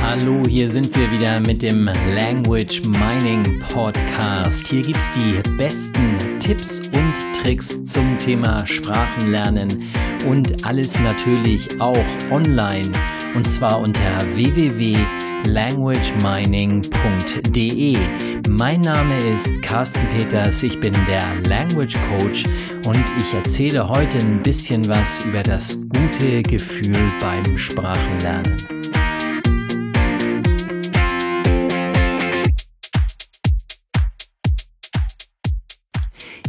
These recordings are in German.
Hallo, hier sind wir wieder mit dem Language Mining Podcast. Hier gibt es die besten Tipps und Tricks zum Thema Sprachenlernen und alles natürlich auch online und zwar unter www.languagemining.de. Mein Name ist Carsten Peters, ich bin der Language Coach und ich erzähle heute ein bisschen was über das gute Gefühl beim Sprachenlernen.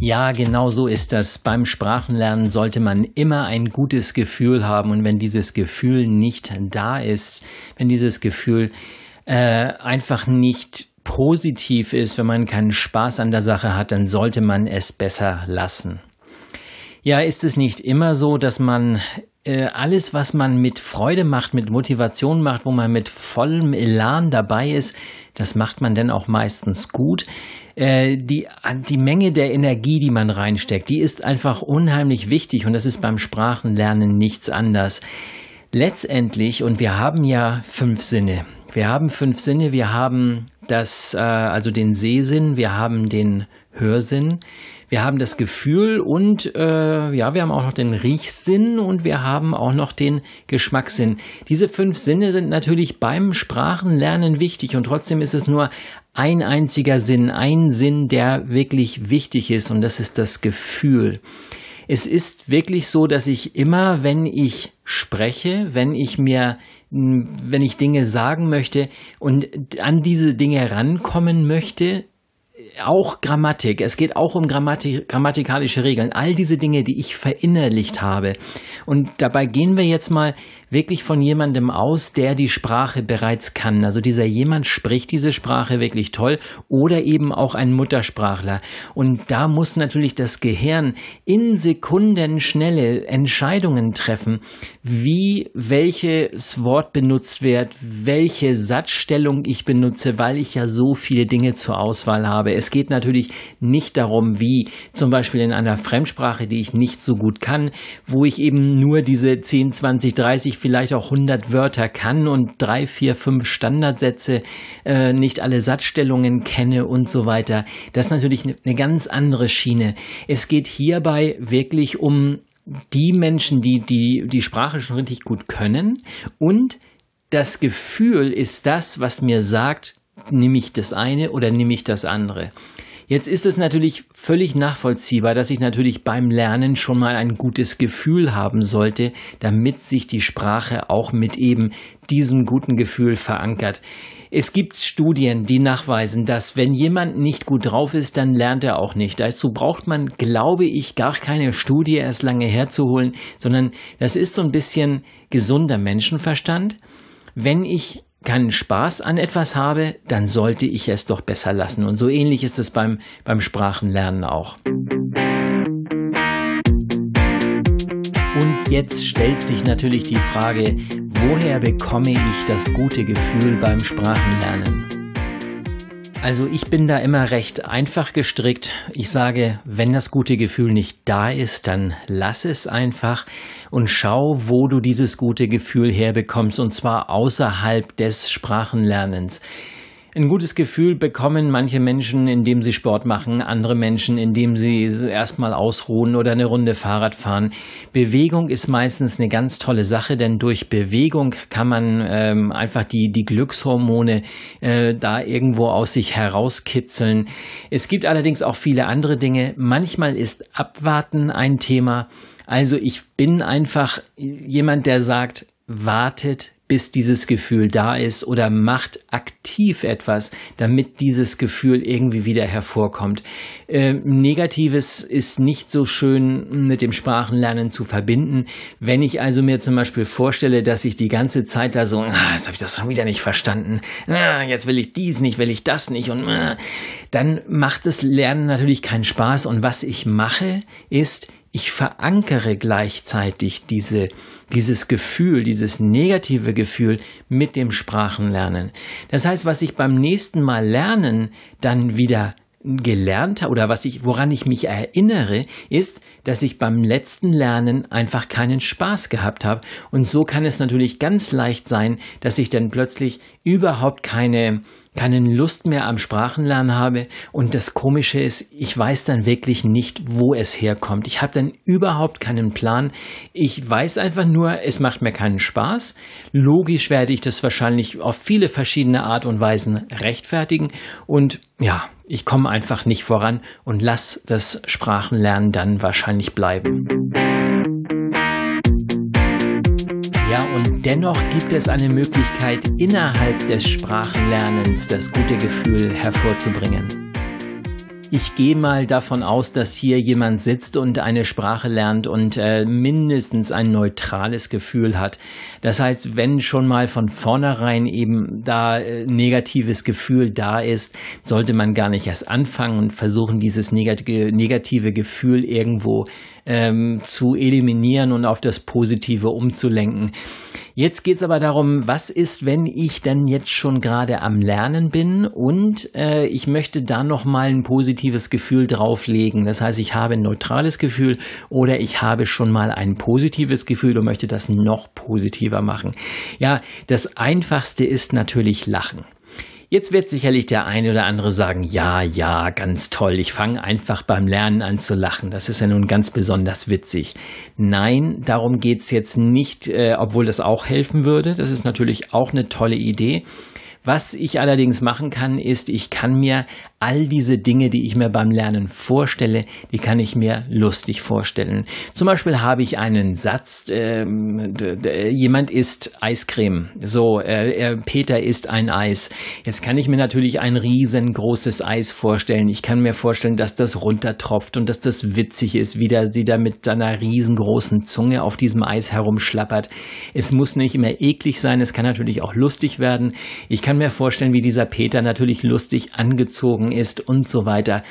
Ja, genau so ist das. Beim Sprachenlernen sollte man immer ein gutes Gefühl haben und wenn dieses Gefühl nicht da ist, wenn dieses Gefühl äh, einfach nicht positiv ist, wenn man keinen Spaß an der Sache hat, dann sollte man es besser lassen. Ja, ist es nicht immer so, dass man äh, alles, was man mit Freude macht, mit Motivation macht, wo man mit vollem Elan dabei ist, das macht man dann auch meistens gut. Äh, die, die Menge der Energie, die man reinsteckt, die ist einfach unheimlich wichtig und das ist beim Sprachenlernen nichts anders. Letztendlich, und wir haben ja fünf Sinne. Wir haben fünf Sinne, wir haben das, äh, also den Sehsinn, wir haben den Hörsinn, wir haben das Gefühl und äh, ja, wir haben auch noch den Riechsinn und wir haben auch noch den Geschmackssinn. Diese fünf Sinne sind natürlich beim Sprachenlernen wichtig und trotzdem ist es nur ein einziger Sinn, ein Sinn, der wirklich wichtig ist und das ist das Gefühl. Es ist wirklich so, dass ich immer, wenn ich spreche, wenn ich mir, wenn ich Dinge sagen möchte und an diese Dinge rankommen möchte, auch Grammatik, es geht auch um Grammatik, grammatikalische Regeln, all diese Dinge, die ich verinnerlicht habe. Und dabei gehen wir jetzt mal wirklich von jemandem aus, der die Sprache bereits kann. Also dieser jemand spricht diese Sprache wirklich toll oder eben auch ein Muttersprachler. Und da muss natürlich das Gehirn in Sekunden schnelle Entscheidungen treffen, wie welches Wort benutzt wird, welche Satzstellung ich benutze, weil ich ja so viele Dinge zur Auswahl habe. Es geht natürlich nicht darum, wie zum Beispiel in einer Fremdsprache, die ich nicht so gut kann, wo ich eben nur diese 10, 20, 30, vielleicht auch 100 Wörter kann und drei, vier, fünf Standardsätze, äh, nicht alle Satzstellungen kenne und so weiter. Das ist natürlich eine ganz andere Schiene. Es geht hierbei wirklich um die Menschen, die die, die Sprache schon richtig gut können und das Gefühl ist das, was mir sagt, nehme ich das eine oder nehme ich das andere. Jetzt ist es natürlich völlig nachvollziehbar, dass ich natürlich beim Lernen schon mal ein gutes Gefühl haben sollte, damit sich die Sprache auch mit eben diesem guten Gefühl verankert. Es gibt Studien, die nachweisen, dass wenn jemand nicht gut drauf ist, dann lernt er auch nicht. Dazu braucht man, glaube ich, gar keine Studie erst lange herzuholen, sondern das ist so ein bisschen gesunder Menschenverstand. Wenn ich keinen Spaß an etwas habe, dann sollte ich es doch besser lassen. Und so ähnlich ist es beim, beim Sprachenlernen auch. Und jetzt stellt sich natürlich die Frage, woher bekomme ich das gute Gefühl beim Sprachenlernen? Also ich bin da immer recht einfach gestrickt. Ich sage, wenn das gute Gefühl nicht da ist, dann lass es einfach und schau, wo du dieses gute Gefühl herbekommst und zwar außerhalb des Sprachenlernens. Ein gutes Gefühl bekommen manche Menschen, indem sie Sport machen, andere Menschen, indem sie erstmal ausruhen oder eine Runde Fahrrad fahren. Bewegung ist meistens eine ganz tolle Sache, denn durch Bewegung kann man ähm, einfach die, die Glückshormone äh, da irgendwo aus sich herauskitzeln. Es gibt allerdings auch viele andere Dinge. Manchmal ist Abwarten ein Thema. Also ich bin einfach jemand, der sagt, wartet, bis dieses Gefühl da ist oder macht aktiv etwas, damit dieses Gefühl irgendwie wieder hervorkommt. Äh, Negatives ist nicht so schön mit dem Sprachenlernen zu verbinden. Wenn ich also mir zum Beispiel vorstelle, dass ich die ganze Zeit da so, ah, jetzt habe ich das schon wieder nicht verstanden, ah, jetzt will ich dies nicht, will ich das nicht und ah, dann macht das Lernen natürlich keinen Spaß. Und was ich mache, ist, ich verankere gleichzeitig diese, dieses Gefühl, dieses negative Gefühl mit dem Sprachenlernen. Das heißt, was ich beim nächsten Mal lernen dann wieder gelernt habe oder was ich, woran ich mich erinnere, ist, dass ich beim letzten Lernen einfach keinen Spaß gehabt habe. Und so kann es natürlich ganz leicht sein, dass ich dann plötzlich überhaupt keine keine Lust mehr am Sprachenlernen habe. Und das Komische ist, ich weiß dann wirklich nicht, wo es herkommt. Ich habe dann überhaupt keinen Plan. Ich weiß einfach nur, es macht mir keinen Spaß. Logisch werde ich das wahrscheinlich auf viele verschiedene Art und Weisen rechtfertigen. Und ja, ich komme einfach nicht voran und lass das Sprachenlernen dann wahrscheinlich bleiben. Und dennoch gibt es eine Möglichkeit, innerhalb des Sprachenlernens das gute Gefühl hervorzubringen. Ich gehe mal davon aus, dass hier jemand sitzt und eine Sprache lernt und äh, mindestens ein neutrales Gefühl hat. Das heißt, wenn schon mal von vornherein eben da äh, negatives Gefühl da ist, sollte man gar nicht erst anfangen und versuchen, dieses negative, negative Gefühl irgendwo ähm, zu eliminieren und auf das Positive umzulenken. Jetzt geht es aber darum, was ist, wenn ich dann jetzt schon gerade am Lernen bin und äh, ich möchte da nochmal ein positives Gefühl drauflegen. Das heißt, ich habe ein neutrales Gefühl oder ich habe schon mal ein positives Gefühl und möchte das noch positiver machen. Ja, das Einfachste ist natürlich Lachen. Jetzt wird sicherlich der eine oder andere sagen, ja, ja, ganz toll, ich fange einfach beim Lernen an zu lachen. Das ist ja nun ganz besonders witzig. Nein, darum geht's jetzt nicht, äh, obwohl das auch helfen würde. Das ist natürlich auch eine tolle Idee. Was ich allerdings machen kann, ist, ich kann mir all diese Dinge, die ich mir beim Lernen vorstelle, die kann ich mir lustig vorstellen. Zum Beispiel habe ich einen Satz, äh, jemand isst Eiscreme. So, äh, Peter isst ein Eis. Jetzt kann ich mir natürlich ein riesengroßes Eis vorstellen. Ich kann mir vorstellen, dass das runtertropft und dass das witzig ist, wie der sie da mit seiner riesengroßen Zunge auf diesem Eis herumschlappert. Es muss nicht immer eklig sein, es kann natürlich auch lustig werden. Ich kann mir vorstellen, wie dieser Peter natürlich lustig angezogen ist und so weiter.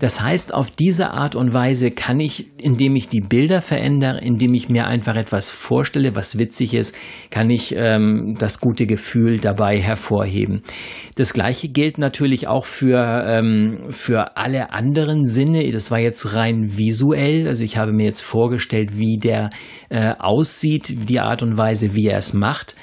Das heißt, auf diese Art und Weise kann ich, indem ich die Bilder verändere, indem ich mir einfach etwas vorstelle, was witzig ist, kann ich ähm, das gute Gefühl dabei hervorheben. Das gleiche gilt natürlich auch für, ähm, für alle anderen Sinne. Das war jetzt rein visuell. Also ich habe mir jetzt vorgestellt, wie der äh, aussieht, die Art und Weise, wie er es macht.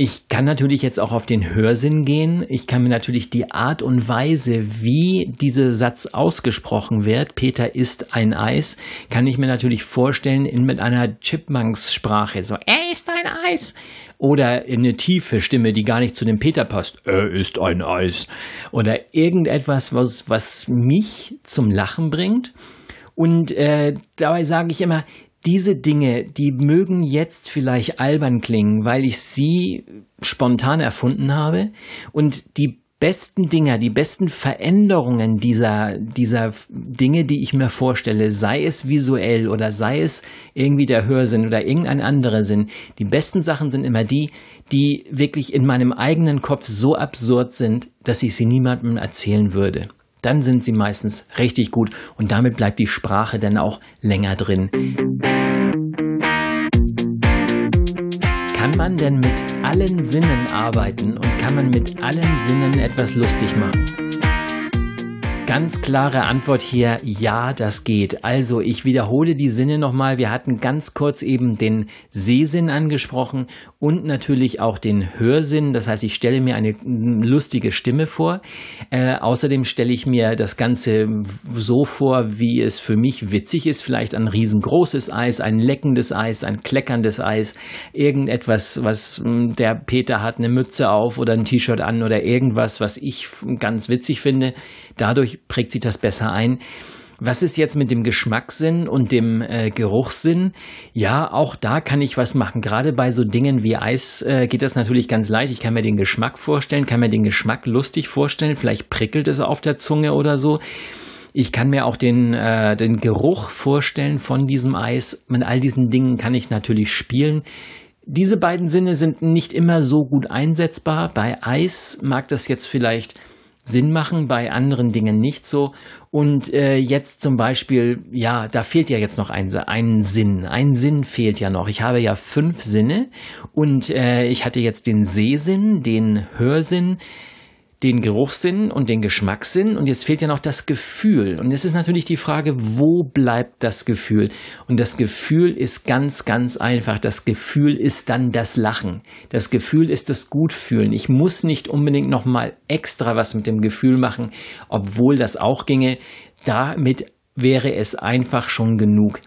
Ich kann natürlich jetzt auch auf den Hörsinn gehen. Ich kann mir natürlich die Art und Weise, wie dieser Satz ausgesprochen wird, Peter isst ein Eis, kann ich mir natürlich vorstellen in, mit einer Chipmunks-Sprache. So, er isst ein Eis. Oder in eine tiefe Stimme, die gar nicht zu dem Peter passt. Er isst ein Eis. Oder irgendetwas, was, was mich zum Lachen bringt. Und äh, dabei sage ich immer, diese Dinge, die mögen jetzt vielleicht albern klingen, weil ich sie spontan erfunden habe. Und die besten Dinger, die besten Veränderungen dieser, dieser Dinge, die ich mir vorstelle, sei es visuell oder sei es irgendwie der Hörsinn oder irgendein anderer Sinn, die besten Sachen sind immer die, die wirklich in meinem eigenen Kopf so absurd sind, dass ich sie niemandem erzählen würde dann sind sie meistens richtig gut und damit bleibt die Sprache dann auch länger drin. Kann man denn mit allen Sinnen arbeiten und kann man mit allen Sinnen etwas lustig machen? Ganz klare Antwort hier, ja, das geht. Also ich wiederhole die Sinne nochmal. Wir hatten ganz kurz eben den Sehsinn angesprochen und natürlich auch den Hörsinn. Das heißt, ich stelle mir eine lustige Stimme vor. Äh, außerdem stelle ich mir das Ganze so vor, wie es für mich witzig ist. Vielleicht ein riesengroßes Eis, ein leckendes Eis, ein kleckerndes Eis, irgendetwas, was hm, der Peter hat eine Mütze auf oder ein T-Shirt an oder irgendwas, was ich ganz witzig finde. Dadurch prägt sich das besser ein. Was ist jetzt mit dem Geschmackssinn und dem äh, Geruchssinn? Ja, auch da kann ich was machen. Gerade bei so Dingen wie Eis äh, geht das natürlich ganz leicht. Ich kann mir den Geschmack vorstellen, kann mir den Geschmack lustig vorstellen. Vielleicht prickelt es auf der Zunge oder so. Ich kann mir auch den, äh, den Geruch vorstellen von diesem Eis. Mit all diesen Dingen kann ich natürlich spielen. Diese beiden Sinne sind nicht immer so gut einsetzbar. Bei Eis mag das jetzt vielleicht Sinn machen, bei anderen Dingen nicht so. Und äh, jetzt zum Beispiel, ja, da fehlt ja jetzt noch ein, ein Sinn. Ein Sinn fehlt ja noch. Ich habe ja fünf Sinne und äh, ich hatte jetzt den Sehsinn, den Hörsinn, den Geruchssinn und den Geschmackssinn und jetzt fehlt ja noch das Gefühl. Und es ist natürlich die Frage, wo bleibt das Gefühl? Und das Gefühl ist ganz, ganz einfach. Das Gefühl ist dann das Lachen. Das Gefühl ist das Gutfühlen. Ich muss nicht unbedingt nochmal extra was mit dem Gefühl machen, obwohl das auch ginge. Damit wäre es einfach schon genug.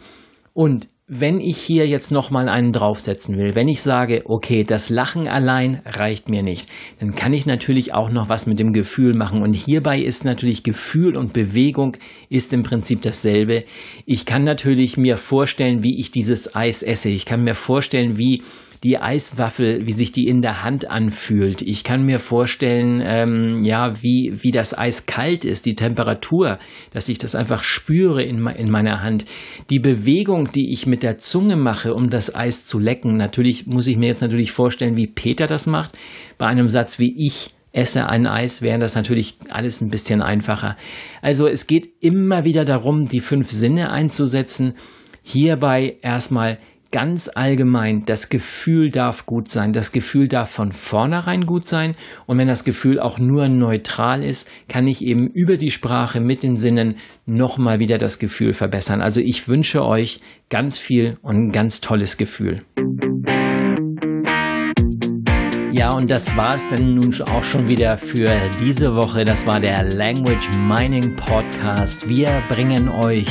Und wenn ich hier jetzt nochmal einen draufsetzen will, wenn ich sage, okay, das Lachen allein reicht mir nicht, dann kann ich natürlich auch noch was mit dem Gefühl machen. Und hierbei ist natürlich Gefühl und Bewegung ist im Prinzip dasselbe. Ich kann natürlich mir vorstellen, wie ich dieses Eis esse. Ich kann mir vorstellen, wie die Eiswaffel, wie sich die in der Hand anfühlt. Ich kann mir vorstellen, ähm, ja, wie, wie das Eis kalt ist, die Temperatur, dass ich das einfach spüre in, in meiner Hand. Die Bewegung, die ich mit der Zunge mache, um das Eis zu lecken. Natürlich muss ich mir jetzt natürlich vorstellen, wie Peter das macht. Bei einem Satz wie ich esse ein Eis, wäre das natürlich alles ein bisschen einfacher. Also es geht immer wieder darum, die fünf Sinne einzusetzen. Hierbei erstmal ganz allgemein, das Gefühl darf gut sein. Das Gefühl darf von vornherein gut sein. Und wenn das Gefühl auch nur neutral ist, kann ich eben über die Sprache mit den Sinnen nochmal wieder das Gefühl verbessern. Also ich wünsche euch ganz viel und ein ganz tolles Gefühl. Ja, und das war es dann nun auch schon wieder für diese Woche. Das war der Language Mining Podcast. Wir bringen euch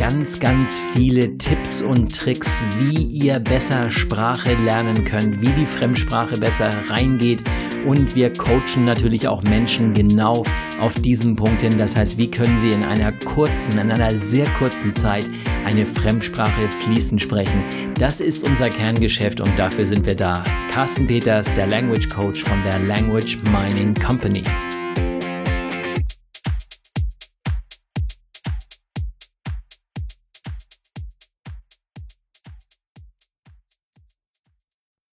ganz, ganz viele Tipps und Tricks, wie ihr besser Sprache lernen könnt, wie die Fremdsprache besser reingeht. Und wir coachen natürlich auch Menschen genau auf diesen Punkt hin. Das heißt, wie können sie in einer kurzen, in einer sehr kurzen Zeit eine Fremdsprache fließend sprechen. Das ist unser Kerngeschäft und dafür sind wir da. Carsten Peters, der Language Coach von der Language Mining Company.